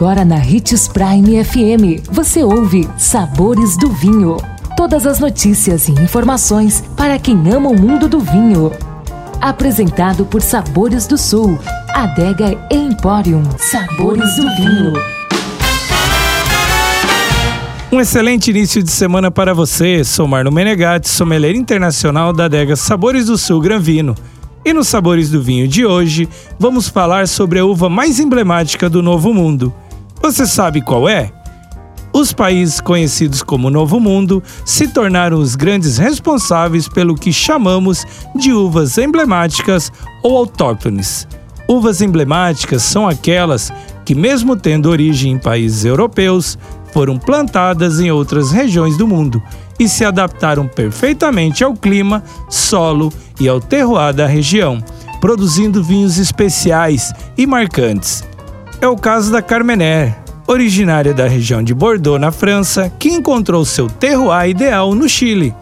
Agora na Ritz Prime FM, você ouve Sabores do Vinho. Todas as notícias e informações para quem ama o mundo do vinho. Apresentado por Sabores do Sul, Adega Emporium. Sabores do Vinho. Um excelente início de semana para você. Sou Marno Menegatti, sommelier internacional da adega Sabores do Sul Granvino. E nos Sabores do Vinho de hoje, vamos falar sobre a uva mais emblemática do Novo Mundo. Você sabe qual é? Os países conhecidos como Novo Mundo se tornaram os grandes responsáveis pelo que chamamos de uvas emblemáticas ou autóctones. Uvas emblemáticas são aquelas que, mesmo tendo origem em países europeus, foram plantadas em outras regiões do mundo e se adaptaram perfeitamente ao clima, solo e ao terroir da região, produzindo vinhos especiais e marcantes. É o caso da Carmener, originária da região de Bordeaux, na França, que encontrou seu terroir ideal no Chile.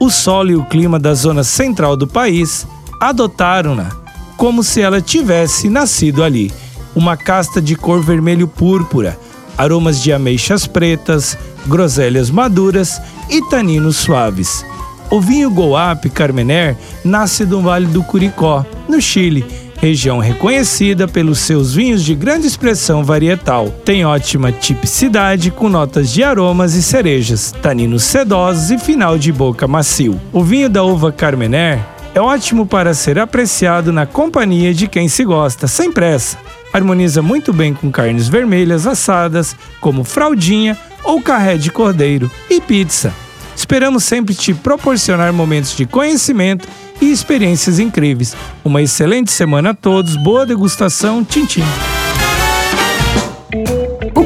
O solo e o clima da zona central do país adotaram-na como se ela tivesse nascido ali. Uma casta de cor vermelho púrpura, aromas de ameixas pretas, groselhas maduras e taninos suaves. O vinho Goap Carmener nasce do Vale do Curicó, no Chile, região reconhecida pelos seus vinhos de grande expressão varietal. Tem ótima tipicidade com notas de aromas e cerejas, taninos sedosos e final de boca macio. O vinho da uva Carmener é ótimo para ser apreciado na companhia de quem se gosta, sem pressa. Harmoniza muito bem com carnes vermelhas assadas, como fraldinha ou carré de cordeiro e pizza. Esperamos sempre te proporcionar momentos de conhecimento e experiências incríveis. Uma excelente semana a todos, boa degustação, tchim tchim.